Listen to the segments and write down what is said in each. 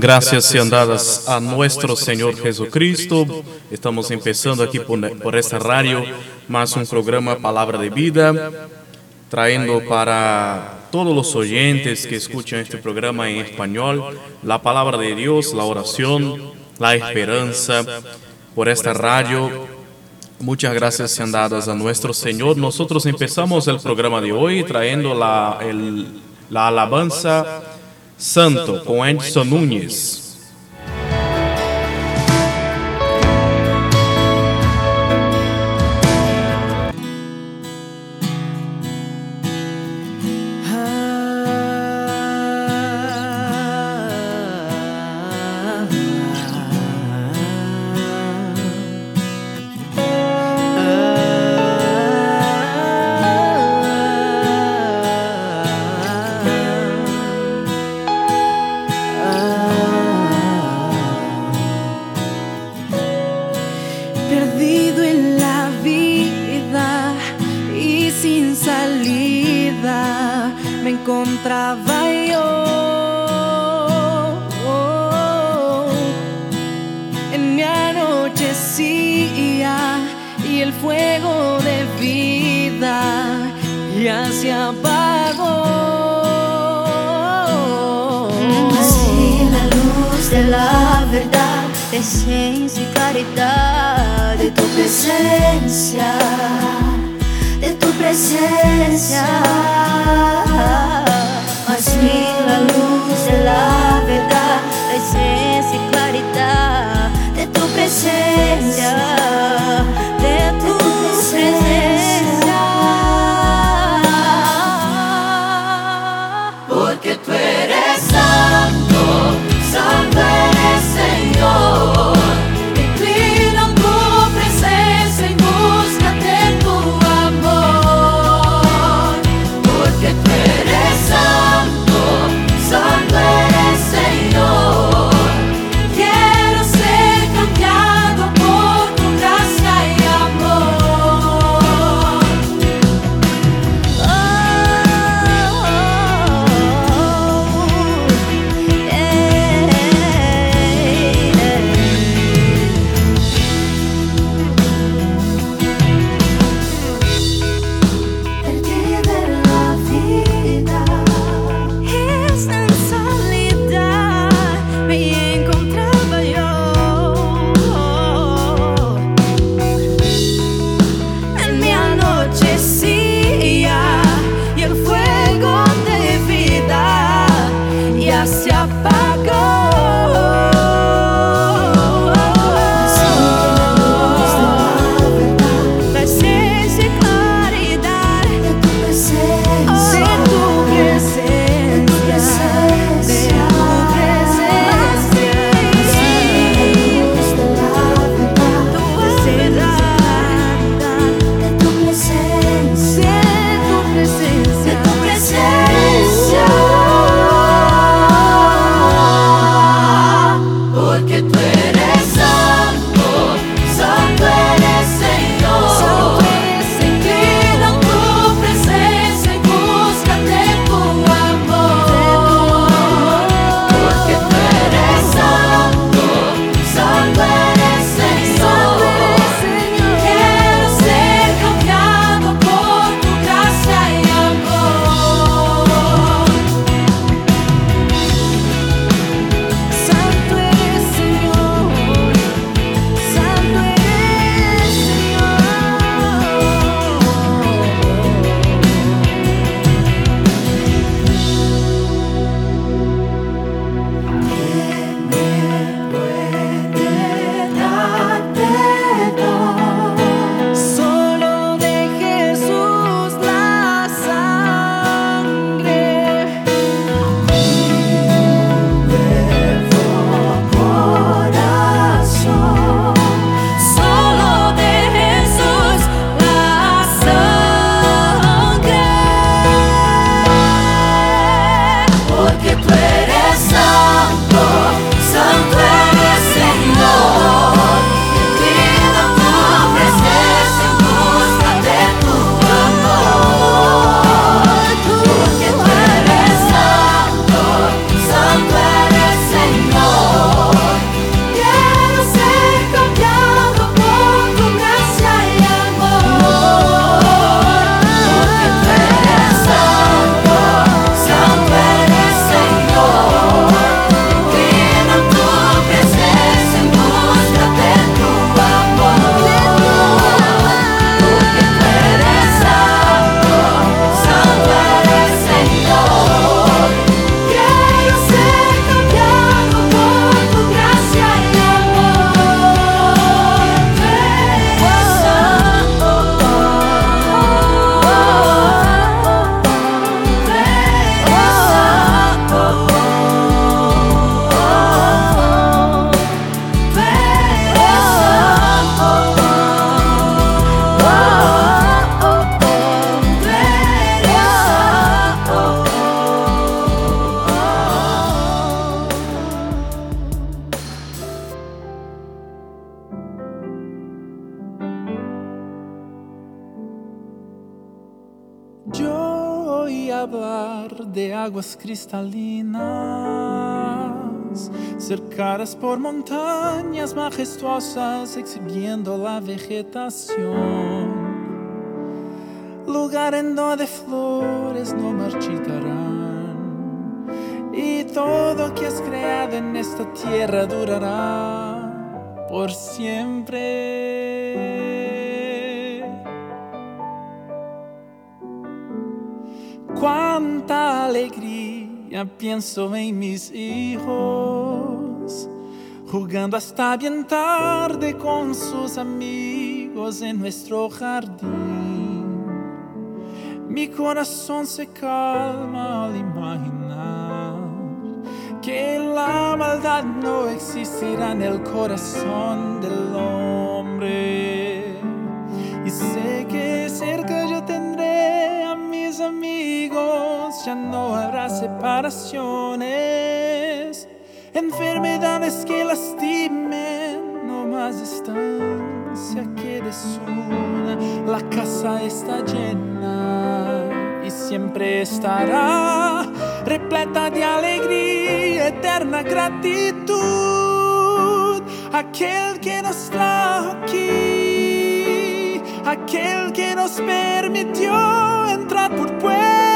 Gracias sean dadas a nuestro Señor Jesucristo. Estamos empezando aquí por, esta radio más un programa Palabra de Vida, trayendo para todos los oyentes que escuchan este programa en español la palabra de Dios, la oración, la esperanza por esta radio. Muchas gracias sean dadas a nuestro Señor. Nosotros empezamos el programa de hoy trayendo la, la alabanza Santo, com Edson Nunes. Esencia y caridad de tu presencia, de tu presencia. Así la luz de la verdad, la esencia y claridad de tu presencia, santo, por montañas majestuosas exhibiendo la vegetación. Lugar en donde flores no marchitarán y todo que has creado en esta tierra durará por siempre. cuánta alegría pienso en mis hijos, jugando hasta bien tarde con sus amigos en nuestro jardín. Mi corazón se calma al imaginar que la maldad no existirá en el corazón del hombre. Y sé que cerca yo tendré a mis amigos, ya no habrá separaciones, enfermedades que lastimen, no más distancia que desuna. La casa está llena y siempre estará repleta de alegría, eterna gratitud. Aquel que nos trajo aquí, aquel que nos permitió entrar por puertas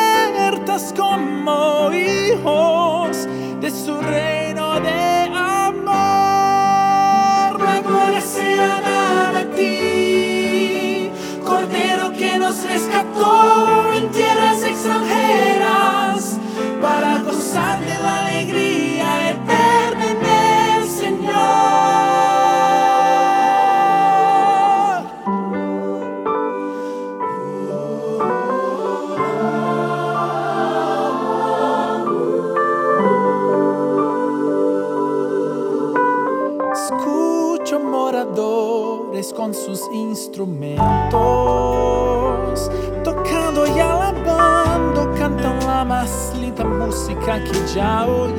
como hijos de su reino de amor. La gloria sea a ti, Cordero que nos rescató en tierras extranjeras para gozar de la alegría instrumentos, tocando y alabando, cantan la más linda música que ya oí.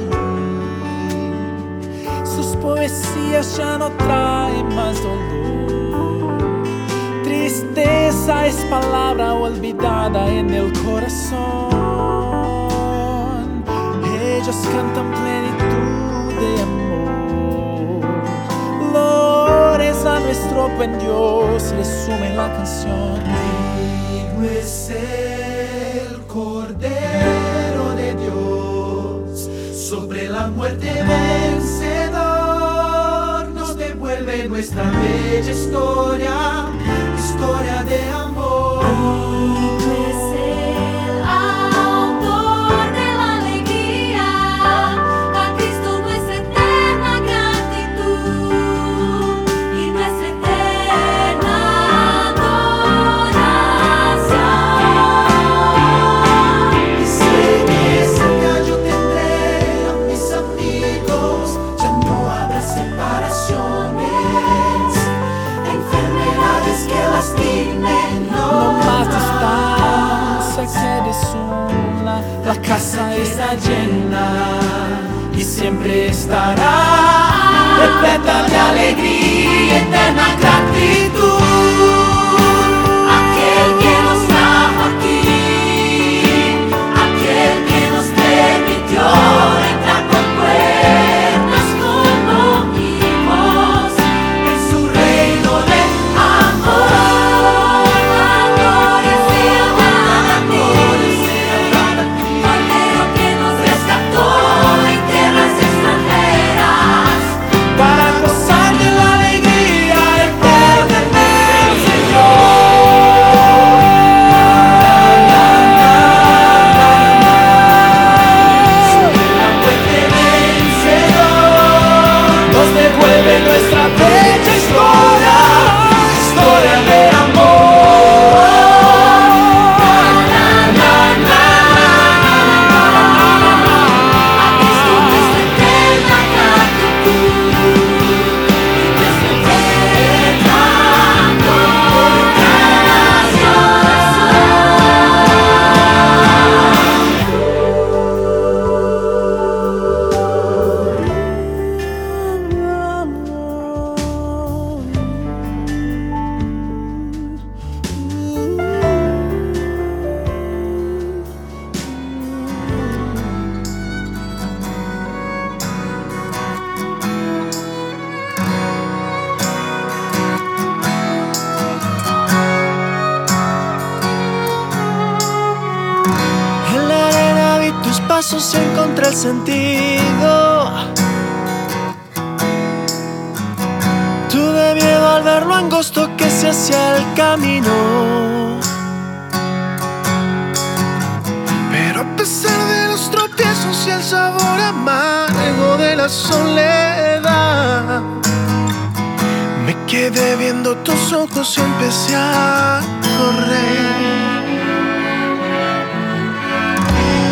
Sus poesías ya no traen más dolor. Tristeza es palabra olvidada en el corazón. Ellos cantan plenitud nuestro buen Dios, resumen la canción. Digno es el Cordero de Dios, sobre la muerte vencedor, nos devuelve nuestra bella historia, historia de amor. Está llena y siempre estará repleta de alegría eterna pasos encontré el sentido. Tuve miedo al ver lo angosto que se hacía el camino. Pero a pesar de los tropiezos y el sabor amargo de la soledad, me quedé viendo tus ojos y empecé a correr.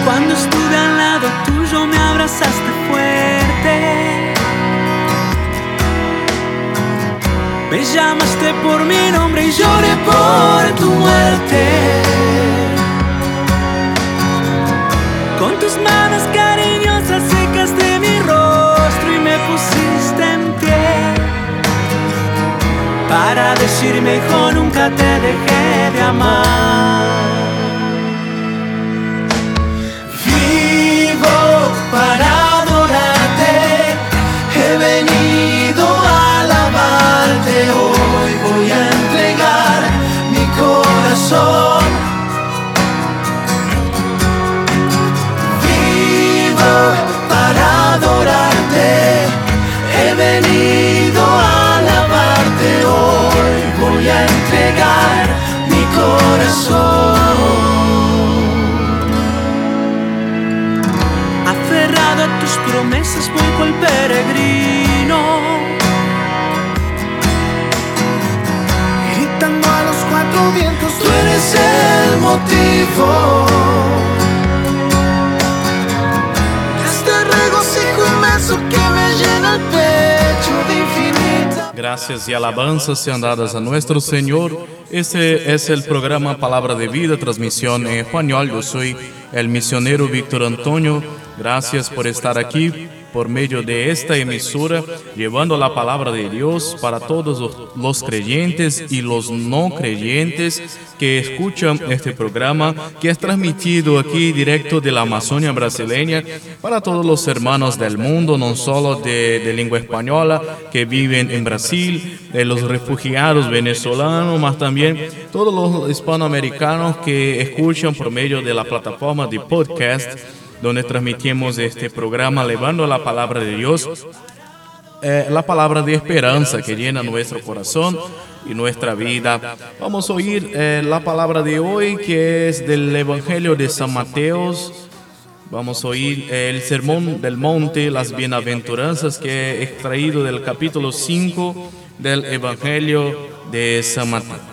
Cuando estuve al lado tuyo me abrazaste fuerte. Me llamaste por mi nombre y lloré por tu muerte. Con tus manos cariñosas secaste mi rostro y me pusiste en pie. Para decirme, hijo, nunca te dejé de amar. Para adorarte, he venido Este. Gracias y alabanzas sean dadas a nuestro Señor. Este es el programa Palabra de Vida, transmisión en español. Yo soy el misionero Víctor Antonio. Gracias por estar aquí por medio de esta emisora, llevando la palabra de Dios para todos los, creyentes y los no creyentes que escuchan este programa, que es transmitido aquí directo de la Amazonia brasileña para todos los hermanos del mundo, no solo de, de lengua española que viven en Brasil, de los refugiados venezolanos, más también todos los hispanoamericanos que escuchan por medio de la plataforma de podcast donde transmitimos este programa llevando la palabra de Dios, eh, la palabra de esperanza que llena nuestro corazón y nuestra vida. Vamos a oír eh, la palabra de hoy que es del Evangelio de San Mateos. Vamos a oír eh, el sermón del monte, las bienaventuranzas que he extraído del capítulo 5 del Evangelio de San Mateo.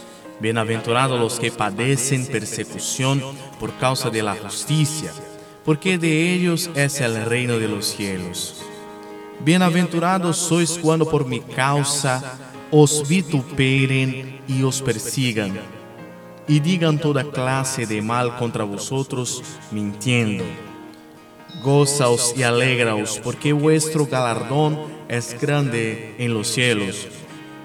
Bienaventurados los que padecen persecución por causa de la justicia, porque de ellos es el reino de los cielos. Bienaventurados sois cuando por mi causa os vituperen y os persigan, y digan toda clase de mal contra vosotros, mintiendo. Gozaos y alegraos, porque vuestro galardón es grande en los cielos.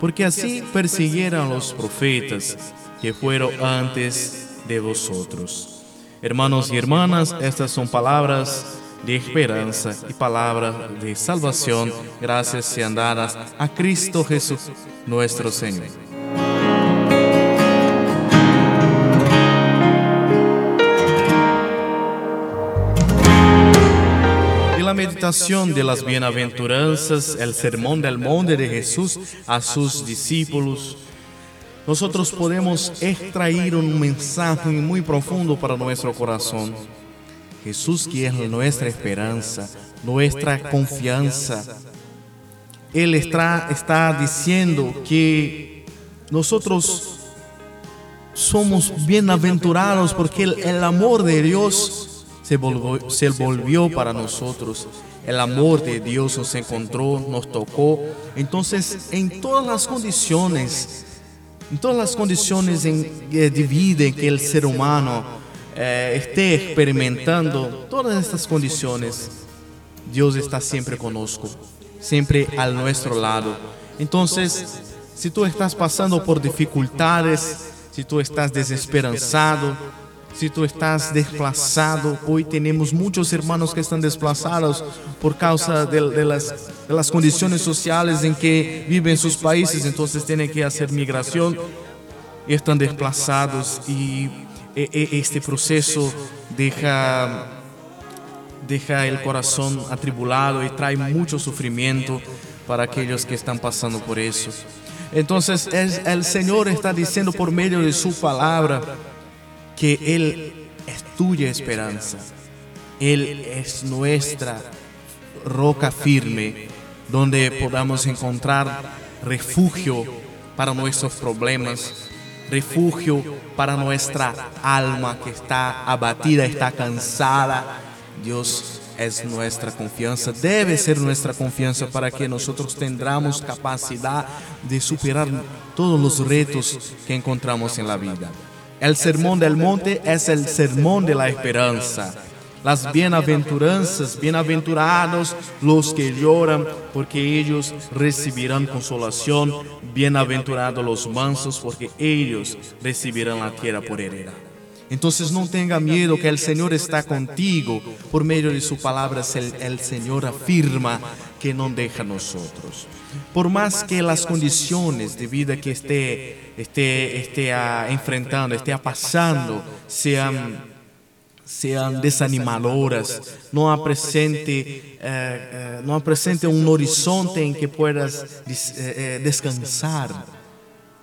Porque así persiguieron los profetas que fueron antes de vosotros. Hermanos y hermanas, estas son palabras de esperanza y palabras de salvación. Gracias sean dadas a Cristo Jesús, nuestro Señor. Meditación de las bienaventuranzas, el sermón del monte de Jesús a sus discípulos, nosotros podemos extraer un mensaje muy profundo para nuestro corazón. Jesús que es nuestra esperanza, nuestra confianza. Él está, diciendo que nosotros somos bienaventurados porque el, el amor de Dios se volvió, para nosotros. El amor de Dios nos encontró, nos tocó. Entonces, en todas las condiciones, en todas las condiciones de vida en que el ser humano eh, esté experimentando, todas estas condiciones, Dios está siempre conosco, siempre al nuestro lado. Entonces, si tú estás pasando por dificultades, si tú estás desesperanzado, si tú estás desplazado, hoy tenemos muchos hermanos que están desplazados por causa de, las, condiciones sociales en que viven en sus países, entonces tienen que hacer migración y están desplazados y e- e- este proceso deja, deja el corazón atribulado y trae mucho sufrimiento para aquellos que están pasando por eso. Entonces es- el Señor está diciendo por medio de su palabra que Él es tuya esperanza. Él es nuestra roca firme donde podamos encontrar refugio para nuestros problemas, refugio para nuestra alma que está abatida, está cansada. Dios es nuestra confianza, debe ser nuestra confianza para que nosotros tendramos capacidad de superar todos los retos que encontramos en la vida. El sermón del monte es el sermón de la esperanza. Las bienaventuranzas, bienaventurados los que lloran, porque ellos recibirán consolación. Bienaventurados los mansos, porque ellos recibirán la tierra por heredad. Entonces no tenga miedo que el Señor está contigo. Por medio de su palabra el, Señor afirma que no deja a nosotros. Por más que las condiciones de vida que esté, esté, esté ah, enfrentando, esté pasando, sean sean desanimadoras, no apresente, eh, eh, no apresente un horizonte en que puedas eh, descansar,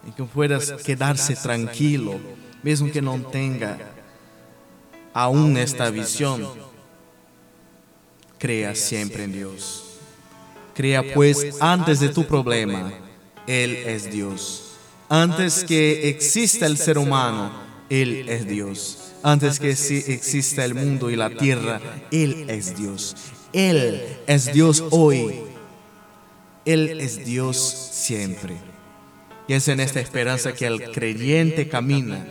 en que puedas quedarse tranquilo, mesmo que não tenha aún esta visión. Crea siempre en Dios. Crea pues antes de tu problema, Él es Dios. Antes que exista el ser humano, Él es Dios. Antes que si- exista el mundo y la tierra, Él es Dios. Él es Dios hoy. Él es Dios siempre. Y es en esta esperanza que el creyente camina.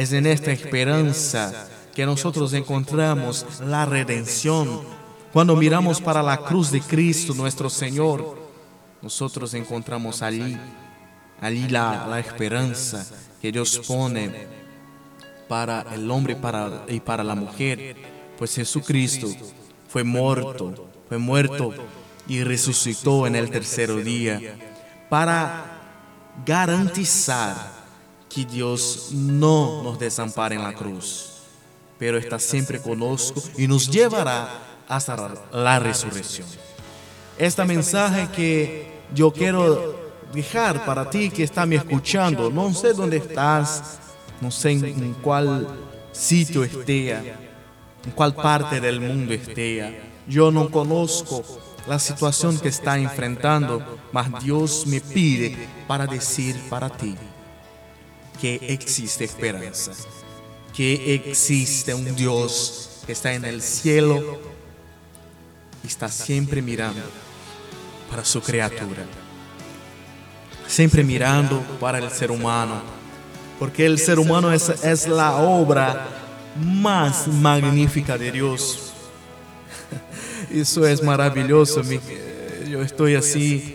Es en esta esperanza que nosotros encontramos la redención. Cuando miramos para la cruz de Cristo, nuestro Señor, nosotros encontramos allí, allí la, la esperanza que Dios pone para el hombre y para la mujer. Pues Jesucristo fue muerto, fue muerto y resucitó en el tercer día para garantizar que Dios no nos desampara en la cruz, pero está siempre conosco y nos llevará hasta la resurrección. Esta mensaje que yo quiero dejar para ti que está me escuchando, no sé dónde estás, no sé en, cuál sitio esté, en cuál parte del mundo esté. Yo no conozco la situación que está enfrentando, mas Dios me pide para decir para ti que existe esperanza, que existe un Dios que está en el cielo y está siempre mirando para su criatura, siempre mirando para el ser humano, porque el ser humano es, es la obra más magnífica de Dios. Maravilhoso. me- eh, Eu estou assim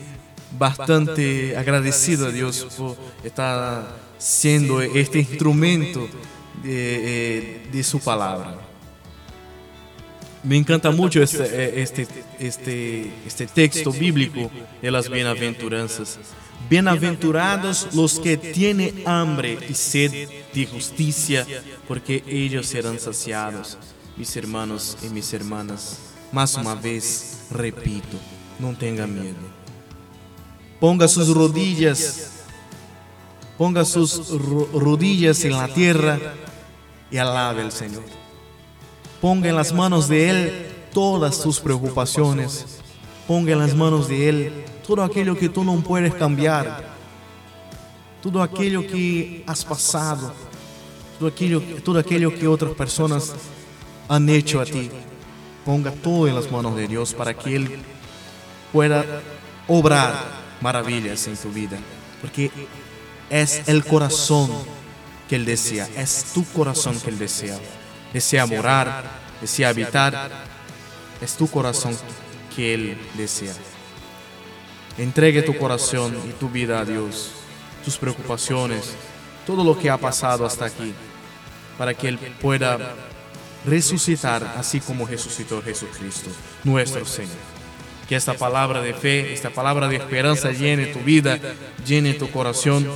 bastante agradecido a Deus por estar sendo este instrumento de, eh, de Sua palavra. Me encanta mucho este, eh, este, este, este texto bíblico de las bienaventuranzas. Bienaventurados los que tienen hambre y sed de justicia, porque ellos serán saciados. Mis hermanos y mis hermanas, más una vez repito, no tenga miedo. Ponga sus rodillas, ponga sus ro- rodillas en la tierra y alabe al Señor. Ponga en las manos de Él todas tus preocupaciones. Ponga en las manos de Él todo aquello que tú no puedes cambiar. Todo aquello que has pasado. Todo aquello, todo aquello que otras personas han hecho a ti. Ponga todo en las manos de Dios para que Él pueda obrar maravillas en tu vida. Porque es el corazón que Él desea. Es tu corazón que Él desea desea morar, desea habitar, es tu corazón que Él desea. Entregue tu corazón y tu vida a Dios, tus preocupaciones, todo lo que ha pasado hasta aquí, para que Él pueda resucitar así como resucitó Jesucristo, nuestro Señor. Que esta palabra de fe, esta palabra de esperanza llene tu vida, llene tu corazón.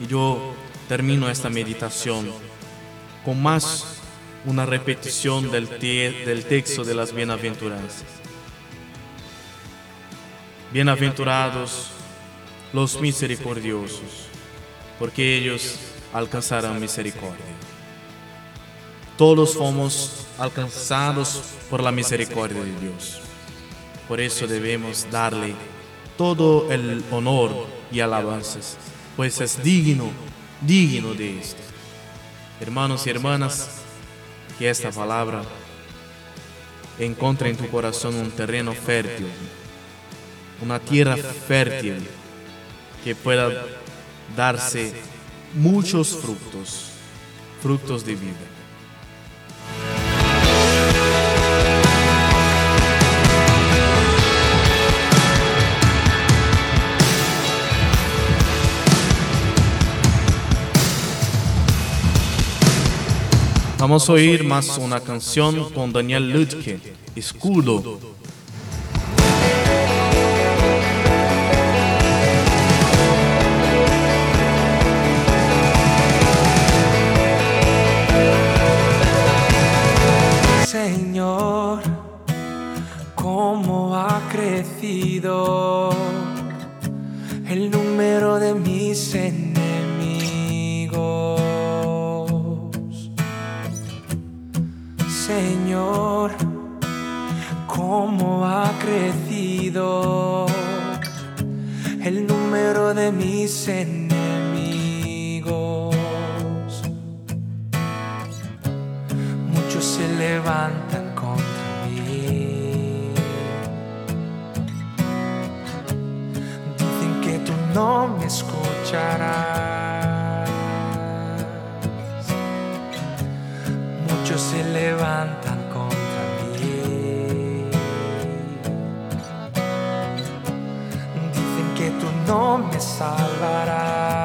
Y yo termino esta meditación con más una repetición del, te- del texto de las bienaventuranzas. Bienaventurados los misericordiosos, porque ellos alcanzarán misericordia. Todos fomos alcanzados por la misericordia de Dios. Por eso debemos darle todo el honor y alabanzas, pues es digno, digno de esto. Hermanos y hermanas, que esta palabra encuentre en tu corazón un terreno fértil, una tierra fértil que pueda darse muchos frutos, frutos de vida. Vamos a oír más una canción con Daniel Lutke, Escudo. Enemigos. muchos se levantan contra mí. Dicen que tú no me escucharás. Muchos se levantan no me salvarás.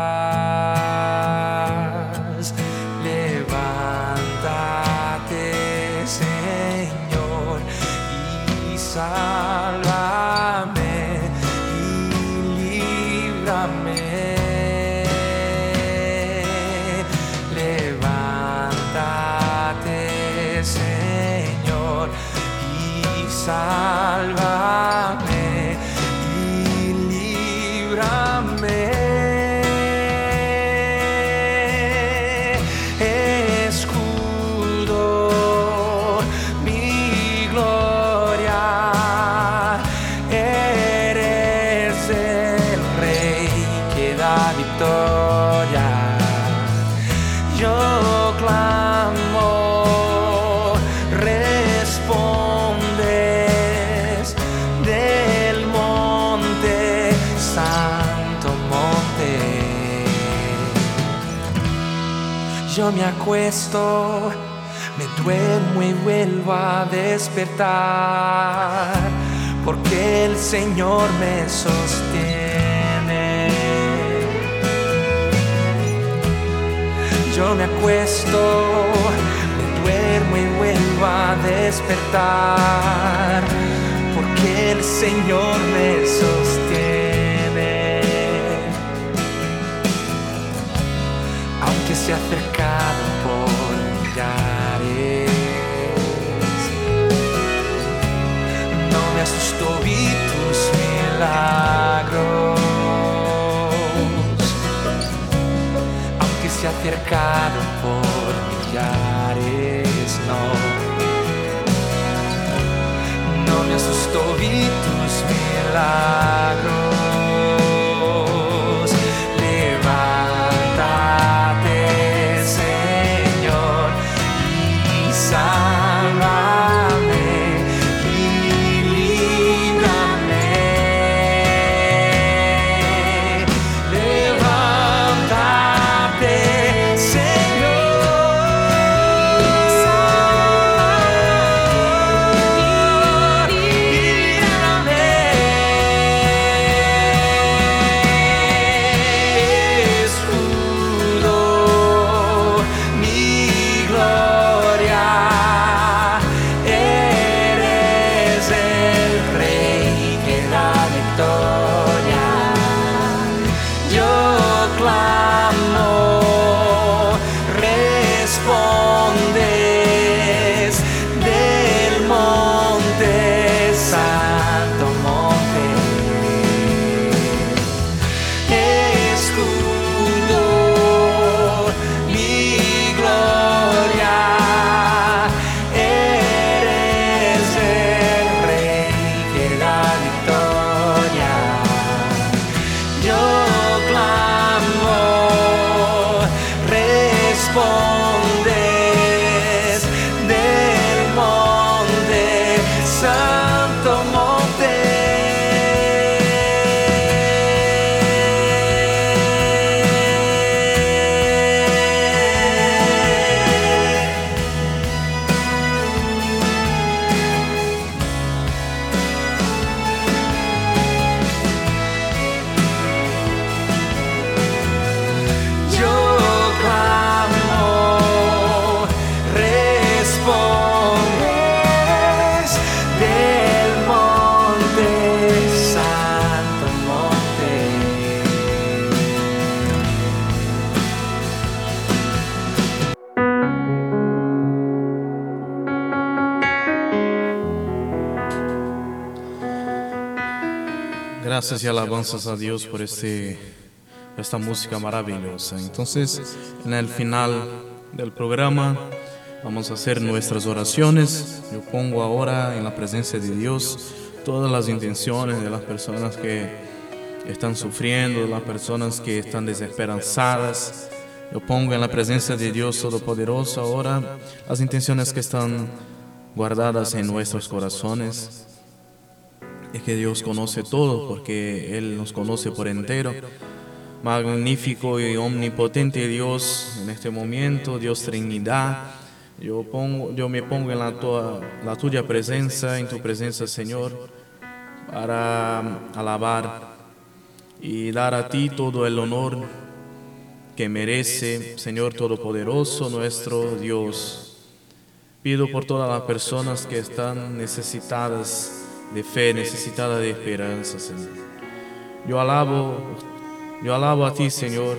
Yo me acuesto, me duermo y vuelvo a despertar, porque el Señor me sostiene. Yo me acuesto, me duermo y vuelvo a despertar, porque el Señor me sostiene. Aunque se ha acercado por millares, no me asustó, vi tus milagros. Aunque se ha acercado por millares, no. No me asustó, vi tus milagros. Gracias y alabanzas a Dios por este, esta música maravillosa. Entonces, en el final del programa vamos a hacer nuestras oraciones. Yo pongo ahora en la presencia de Dios todas las intenciones de las personas que están sufriendo, de las personas que están desesperanzadas. Yo pongo en la presencia de Dios Todopoderoso ahora las intenciones que están guardadas en nuestros corazones. Es que Dios conoce todo porque Él nos conoce por entero. Magnífico y omnipotente Dios en este momento, Dios Trinidad. Yo, pongo, yo me pongo en la, la tuya presencia, en tu presencia, Señor, para alabar y dar a ti todo el honor que merece, Señor Todopoderoso, nuestro Dios. Pido por todas las personas que están necesitadas de fe, necesitadas de esperanza, Señor. Yo alabo, yo alabo a ti, Señor,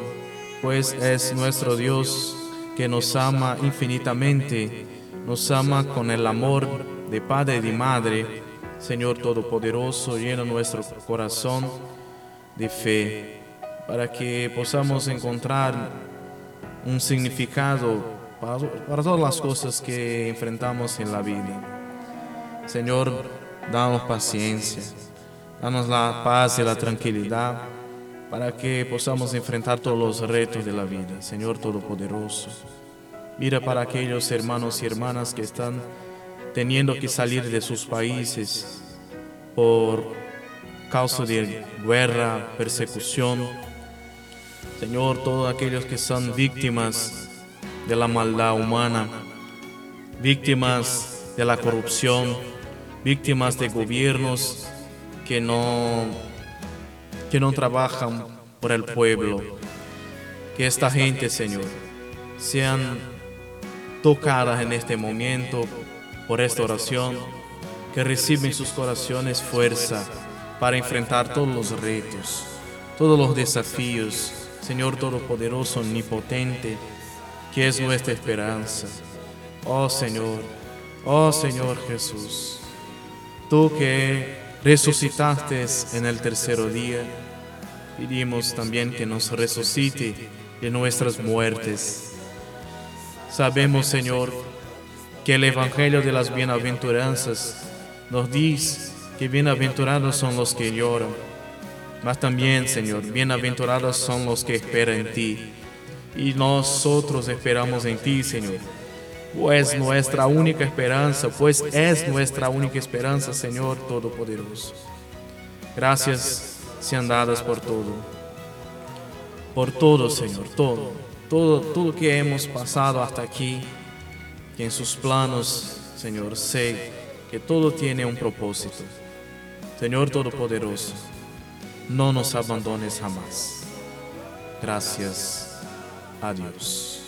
pues es nuestro Dios que nos ama infinitamente, nos ama con el amor de Padre y de Madre. Señor Todopoderoso, llena nuestro corazón de fe para que podamos encontrar un significado para, para todas las cosas que enfrentamos en la vida. Señor, danos paciencia, danos la paz y la tranquilidad para que podamos enfrentar todos los retos de la vida. Señor Todopoderoso, mira para aquellos hermanos y hermanas que están teniendo que salir de sus países por causa de guerra, persecución. Señor, todos aquellos que son víctimas de la maldad humana, víctimas de la corrupción, víctimas de gobiernos que no, que no trabajan por el pueblo. Que esta gente, Señor, sean tocadas en este momento por esta oración, que reciben en sus corazones fuerza para enfrentar todos los retos, todos los desafíos, Señor Todopoderoso, Omnipotente, que es nuestra esperanza. Oh Señor, oh Señor Jesús, tú que resucitaste en el tercer día, pedimos también que nos resucite de nuestras muertes. Sabemos, Señor, que el Evangelio de las bienaventuranzas nos dice que bienaventurados son los que lloran, mas también, Señor, bienaventurados son los que esperan en ti. Y nosotros esperamos en ti, Señor. Pues nuestra única esperanza, pues es nuestra única esperanza, Señor Todopoderoso. Gracias sean dadas por todo. Por todo, Señor, todo. Todo, todo que hemos pasado hasta aquí. Que en sus planos, Señor, sé que todo tiene un propósito. Señor Todopoderoso, no nos abandones jamás. Gracias a Dios.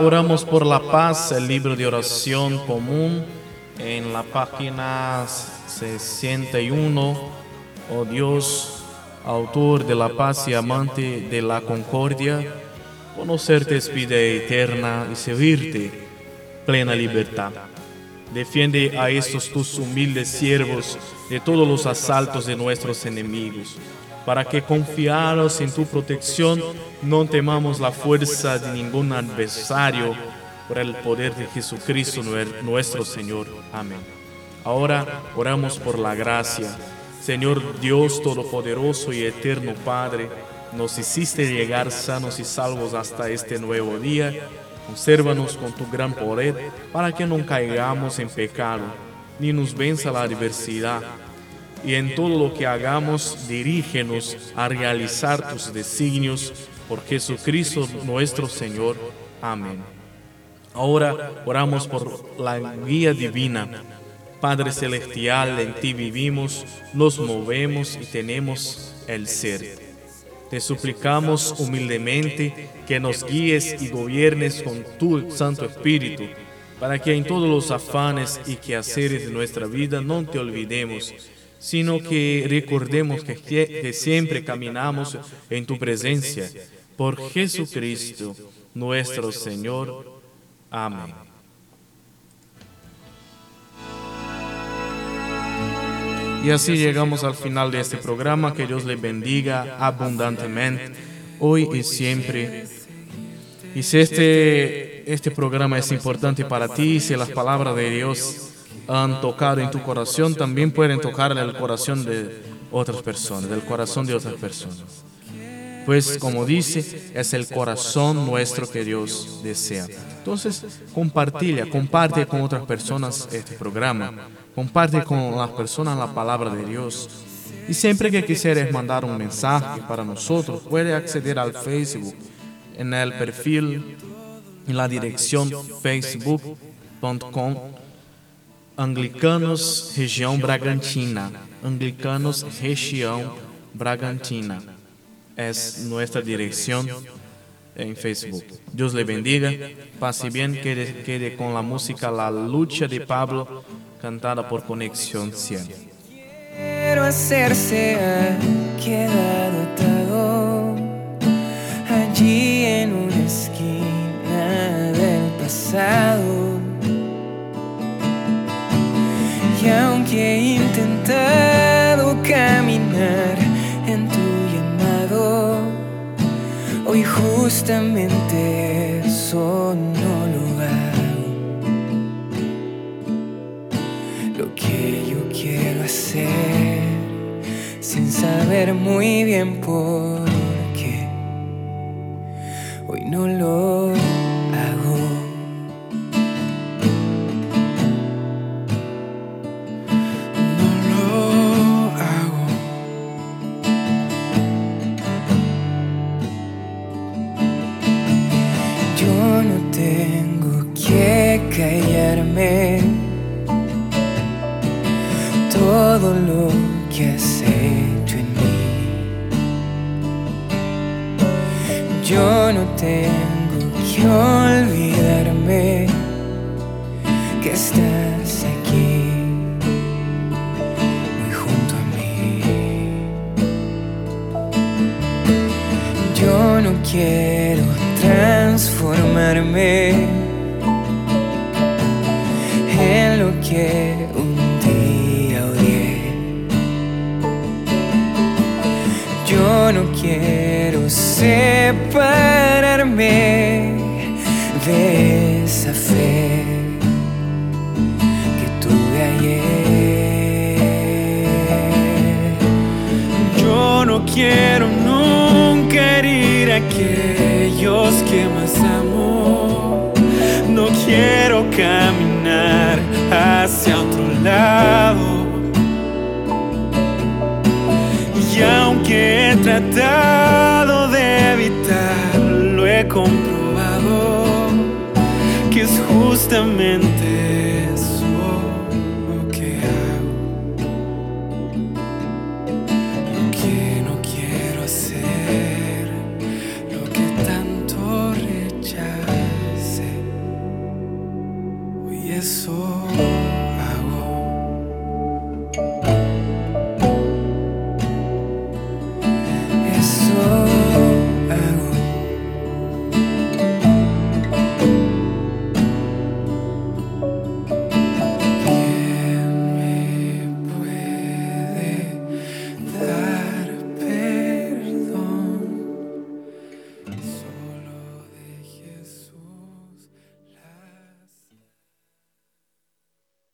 Oramos por la paz, el libro de oración común en la página 61. Oh Dios, autor de la paz y amante de la concordia, conocerte es vida eterna y servirte plena libertad. Defiende a estos tus humildes siervos de todos los asaltos de nuestros enemigos, para que confiados en tu protección no temamos la fuerza de ningún adversario, por el poder de Jesucristo nuestro Señor. Amén. Ahora oramos por la gracia. Señor Dios Todopoderoso y Eterno Padre, nos hiciste llegar sanos y salvos hasta este nuevo día Consérvanos con tu gran poder para que no caigamos en pecado, ni nos venza la adversidad. Y en todo lo que hagamos, dirígenos a realizar tus designios por Jesucristo nuestro Señor. Amén. Ahora oramos por la guía divina. Padre Celestial, en ti vivimos, nos movemos y tenemos el ser. Te suplicamos humildemente que nos guíes y gobiernes con tu Santo Espíritu, para que en todos los afanes y quehaceres de nuestra vida no te olvidemos, sino que recordemos que, que siempre caminamos en tu presencia. Por Jesucristo, nuestro Señor. Amén. Y así llegamos al final de este programa. Que Dios le bendiga abundantemente, hoy y siempre. Y si este, este programa es importante para ti, si las palabras de Dios han tocado en tu corazón, también pueden tocar el corazón de otras personas, del corazón de otras personas. Pues como dice, es el corazón nuestro que Dios desea. Entonces, compartilla, comparte con otras personas este programa comparte con las personas la palabra de Dios. Y siempre que quisieras mandar un mensaje para nosotros, puede acceder al Facebook en el perfil, en la dirección facebook.com Anglicanos Região Bragantina. Anglicanos Região Bragantina. Es nuestra dirección en Facebook. Dios le bendiga. Pase bien, quede, quede con la música La lucha de Pablo cantada por Conexión 100. Quiero hacerse ha quedado atado allí en una esquina del pasado. Y aunque he intentado caminar en tu llamado, hoy justamente eso no lo hago. Lo que yo quiero hacer sin saber muy bien por qué, hoy no lo aquellos que más amo. No quiero caminar hacia otro lado. Y aunque he tratado de evitarlo, he comprobado que es justamente